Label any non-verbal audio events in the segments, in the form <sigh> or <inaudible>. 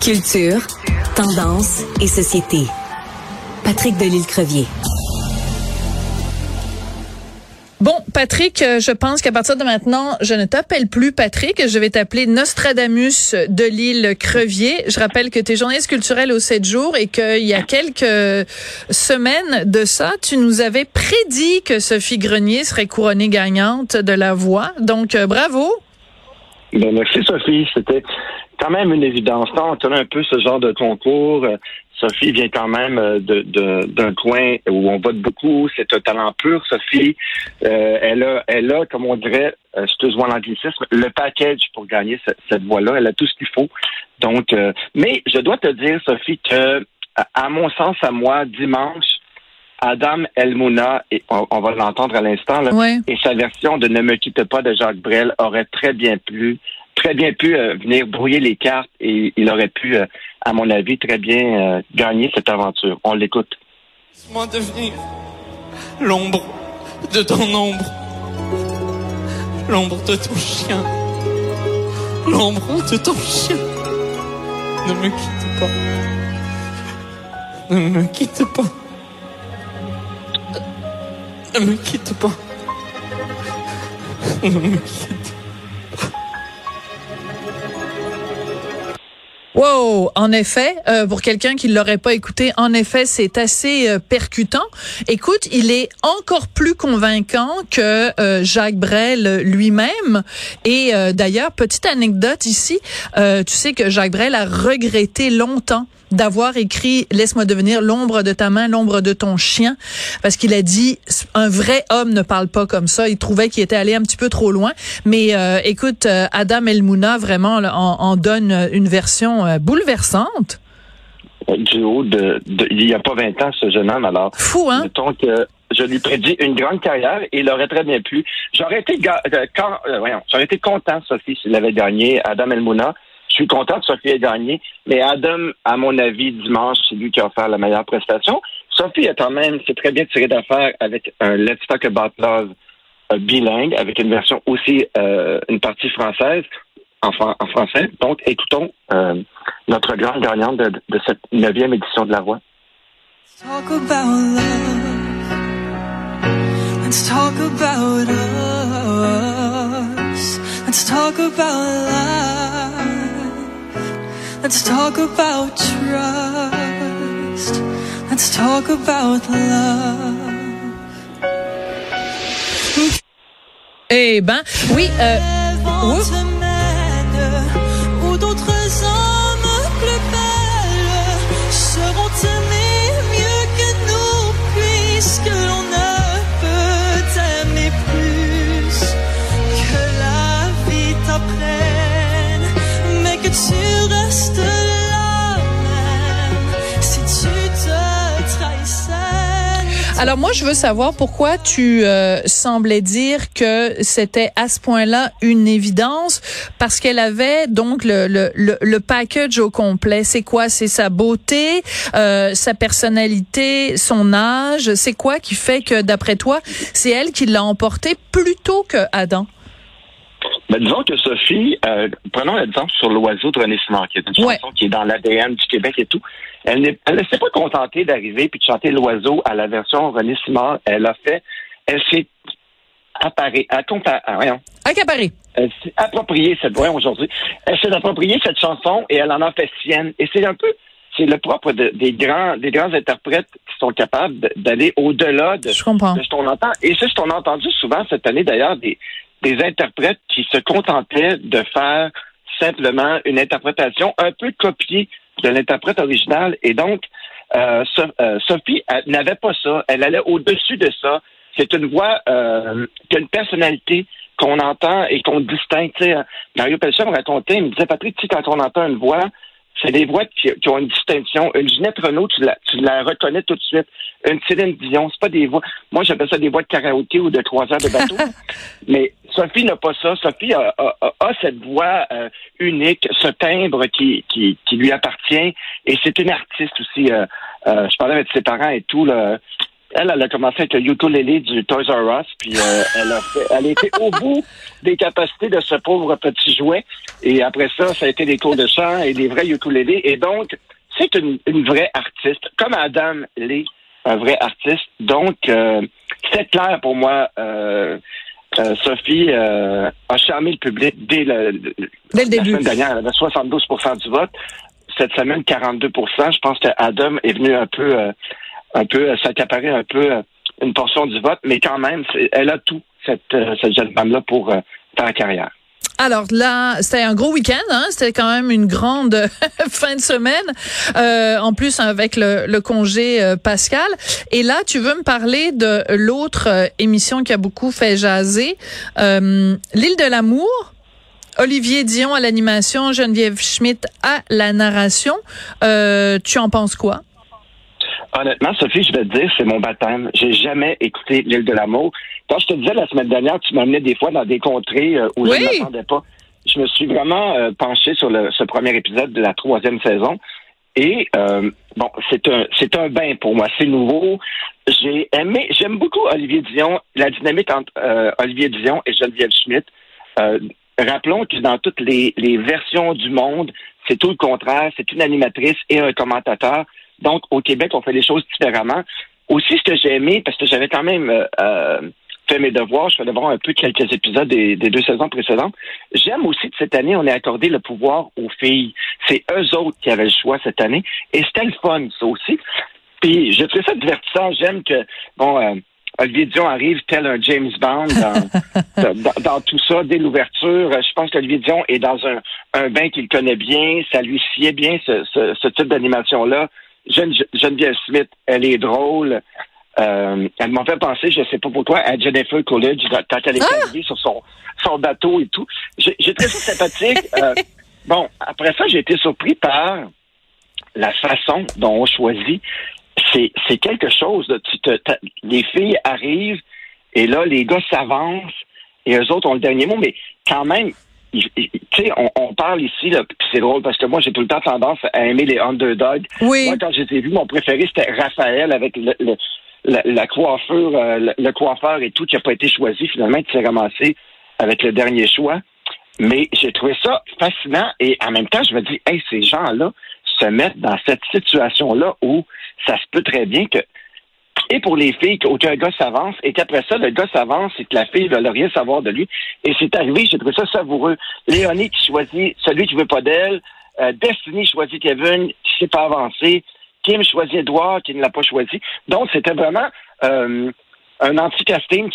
Culture, tendance et société. Patrick Delisle-Crevier. Bon, Patrick, euh, je pense qu'à partir de maintenant, je ne t'appelle plus Patrick, je vais t'appeler Nostradamus de l'île Crevier. Je rappelle que tu es journaliste culturel au 7 jours et qu'il y a quelques semaines de ça, tu nous avais prédit que Sophie Grenier serait couronnée gagnante de la voix. Donc, euh, bravo. Ben, merci Sophie, c'était quand même une évidence. Quand on a un peu ce genre de concours, euh, Sophie vient quand même euh, de, d'un coin où on vote beaucoup. C'est un talent pur, Sophie. Euh, elle a, elle a, comme on dirait, euh, excuse-moi l'anglicisme, le package pour gagner cette, cette voie-là. Elle a tout ce qu'il faut. Donc, mais je dois te dire, Sophie, que à mon sens, à moi, dimanche, Adam Elmouna, et on, va l'entendre à l'instant, et sa version de Ne me quitte pas de Jacques Brel aurait très bien plu très bien pu euh, venir brouiller les cartes et il aurait pu, euh, à mon avis, très bien euh, gagner cette aventure. On l'écoute. Laisse-moi devenir l'ombre de ton ombre, l'ombre de ton chien, l'ombre de ton chien. Ne me quitte pas. Ne me quitte pas. Ne me quitte pas. Ne me quitte Wow, en effet, euh, pour quelqu'un qui l'aurait pas écouté, en effet, c'est assez euh, percutant. Écoute, il est encore plus convaincant que euh, Jacques Brel lui-même. Et d'ailleurs, petite anecdote ici, tu sais que Jacques Brel a regretté longtemps d'avoir écrit Laisse-moi devenir l'ombre de ta main, l'ombre de ton chien, parce qu'il a dit un vrai homme ne parle pas comme ça. Il trouvait qu'il était allé un petit peu trop loin. Mais euh, écoute, euh, Adam Elmouna vraiment en, donne une version euh, bouleversante. Du haut de, il n'y a pas 20 ans, ce jeune homme, alors. Fou, hein? que je lui prédis une grande carrière et il aurait très bien pu. J'aurais été, quand, j'aurais été content, Sophie, s'il avait gagné Adam Elmouna. Je suis content que Sophie ait gagné, mais Adam, à mon avis, dimanche, c'est lui qui a offert la meilleure prestation. Sophie est quand même, c'est très bien tiré d'affaire avec un Let's Talk About Love euh, bilingue, avec une version aussi, euh, une partie française, en, français. Donc, écoutons euh, notre grande gagnante de, de cette neuvième édition de La Voix. Talk about love. Let's talk about us. Let's talk about. Let's talk about trust. Let's talk about love. Eh ben, oui, euh, Alors moi, je veux savoir pourquoi tu euh, semblais dire que c'était à ce point-là une évidence, parce qu'elle avait donc le, le, le, package au complet. C'est quoi? C'est sa beauté, euh, sa personnalité, son âge? C'est quoi qui fait que, d'après toi, c'est elle qui l'a emporté plutôt que Adam? Ben, disons que Sophie, euh, prenons l'exemple sur l'oiseau de René Simard, qui est une chanson qui est dans l'ADN du Québec et tout. Elle ne s'est pas contentée d'arriver puis de chanter l'oiseau à la version René Simard. Elle a fait, elle s'est apparée, à ah, Accaparée. Elle s'est appropriée cette voix aujourd'hui. Elle s'est appropriée cette chanson et elle en a fait sienne. Et c'est un peu, c'est le propre des grands, des grands interprètes qui sont capables d'aller au-delà de, de, ce qu'on entend. Et c'est ce qu'on a entendu souvent cette année d'ailleurs des, des interprètes qui se contentaient de faire simplement une interprétation un peu copiée de l'interprète original. Et donc, euh, euh Sophie n'avait pas ça. Elle allait au-dessus de ça. C'est une voix euh, qui a une personnalité qu'on entend et qu'on distingue. Mario Pelchat me racontait, il me disait, Patrick, tu quand on entend une voix, c'est des voix qui, ont une distinction. Une Ginette Renault, tu la, tu la reconnais tout de suite. Une Céline Dion, c'est pas des voix. Moi, j'appelle ça des voix de karaoké ou de trois heures de bateau. <laughs> Mais Sophie n'a pas ça. Sophie a, cette voix euh, unique, ce timbre qui, qui, lui appartient. Et c'est une artiste aussi. Euh, euh, je parlais avec ses parents et tout. Là. Elle, elle a commencé avec le ukulélé du Toys R Us, puis euh, <laughs> elle, a fait, elle a été au bout des capacités de ce pauvre petit jouet. Et après ça, ça a été des cours de chant et des vrais ukulélés. Et donc, c'est une, une, vraie artiste, comme Adam l'est, un vrai artiste. Donc, euh, c'est clair pour moi. Euh, euh Sophie a charmé le public dès le, dès le début. La semaine dernière, elle avait 72% du vote. Cette semaine, 42% Je pense que Adam est venu un peu un peu, s'accaparer un peu euh, une portion du vote, mais quand même, elle a tout, cette, euh, cette jeune femme-là, pour euh, faire carrière. Alors là, c'était un gros week-end, hein? c'était quand même une grande <laughs> fin de semaine, euh, en plus avec le, le congé pascal. Et là, tu veux me parler de l'autre émission qui a beaucoup fait jaser, euh, l'île de l'amour. Olivier Dion à l'animation, Geneviève Schmidt à la narration. Euh, tu en penses quoi? Honnêtement, Sophie, je vais te dire, c'est mon baptême. J'ai jamais écouté l'île de l'amour. Quand je te disais la semaine dernière, tu m'amenais des fois dans des contrées euh, où je ne m'attendais pas. Je me suis vraiment euh, penché sur le, ce premier épisode de la troisième saison. Et euh, bon, c'est un c'est un bain pour moi. C'est nouveau. J'ai aimé, j'aime beaucoup Olivier Dion, la dynamique entre Olivier Dion et Geneviève Schmidt. rappelons que dans toutes les, les versions du monde, c'est tout le contraire. C'est une animatrice et un commentateur. Donc, au Québec, on fait les choses différemment. Aussi, ce que j'ai aimé, parce que j'avais quand même euh, euh, fait mes devoirs, je suis allé voir un peu quelques épisodes des, deux saisons précédentes. J'aime aussi que cette année, on ait accordé le pouvoir aux filles. C'est eux autres qui avaient le choix cette année. Et c'était le fun, ça aussi. Puis, je trouve ça divertissant. J'aime que, bon, euh, Olivier Dion arrive tel un James Bond dans, <laughs> dans, tout ça, dès l'ouverture. Je pense qu'Olivier Dion est dans un, un bain qu'il connaît bien. Ça lui sied bien, ce, ce, ce type d'animation-là. Geneviève Smith, elle est drôle. Euh, elle m'a fait penser, je ne sais pas pourquoi, à Jennifer Coolidge quand elle est ah! arrivée sur son, son bateau et tout. J'ai trouvé ça sympathique. <laughs> Euh, bon, après ça, j'ai été surpris par la façon dont on choisit. C'est quelque chose. Tu te, les filles arrivent et là, les gars s'avancent et eux autres ont le dernier mot, mais quand même, tu sais, on, parle ici, là, c'est drôle parce que moi, j'ai tout le temps tendance à aimer les underdogs. Oui. Moi, quand j'étais vu, mon préféré, c'était Raphaël avec le, la, coiffure, euh, le, coiffeur et tout, qui n'a pas été choisi, finalement, qui s'est ramassé avec le dernier choix. Mais j'ai trouvé ça fascinant et en même temps, je me dis, hey, ces gens-là se mettent dans cette situation-là où ça se peut très bien que et pour les filles, qu'aucun gars s'avance, et qu'après ça, le gars s'avance et que la fille ne veut rien savoir de lui. Et c'est arrivé, j'ai trouvé ça savoureux. Léonie qui choisit celui qui veut pas d'elle, euh, Destiny choisit Kevin, qui s'est pas avancé, Kim choisit Edouard, qui ne l'a pas choisi. Donc, c'était vraiment euh, un anti-casting.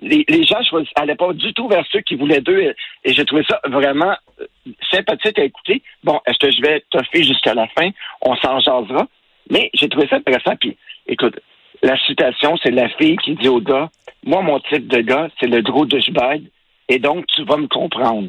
les, les gens n'allaient pas du tout vers ceux qui voulaient d'eux, et, et j'ai trouvé ça vraiment euh, sympathique à écouter. Bon, est-ce que je vais toffer jusqu'à la fin? On s'en jasera. Mais j'ai trouvé ça intéressant. Puis, écoute, la citation, c'est la fille qui dit au gars, moi, mon type de gars, c'est le gros douchebag, et donc tu vas me comprendre.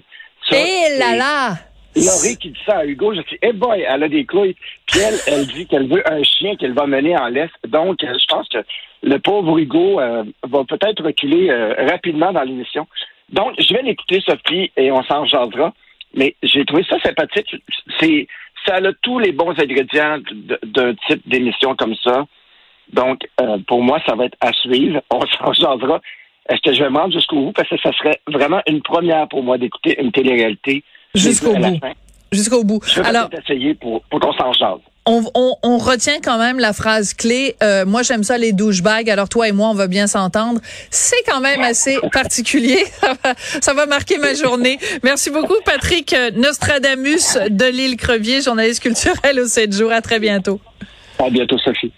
Eh là là! Laurie qui dit ça à Hugo, je dis, eh boy, elle a des couilles. Puis elle, elle dit qu'elle veut un chien qu'elle va mener en laisse. Donc, euh, je pense que le pauvre Hugo euh, va peut-être reculer euh, rapidement dans l'émission. Donc, je vais l'écouter, Sophie, et on s'en jasera. Mais j'ai trouvé ça sympathique. C'est, ça a tous les bons ingrédients d'un type d'émission comme ça. Donc, euh, pour moi, ça va être à suivre. <laughs> On s'en changera. Est-ce que je vais me rendre jusqu'au bout? Parce que ça serait vraiment une première pour moi d'écouter une télé-réalité jusqu'au bout. Jusqu'au bout. Je vais Alors, essayer pour, pour qu'on s'en change. On, on, on, retient quand même la phrase clé. Euh, moi, j'aime ça les douchebags. Alors toi et moi, on va bien s'entendre. C'est quand même assez <laughs> particulier. <laughs> Ça va, ça va marquer ma journée. Merci beaucoup, Patrick Nostradamus de l'île Crevier, journaliste culturel au 7 jours. À très bientôt. À bientôt, Sophie.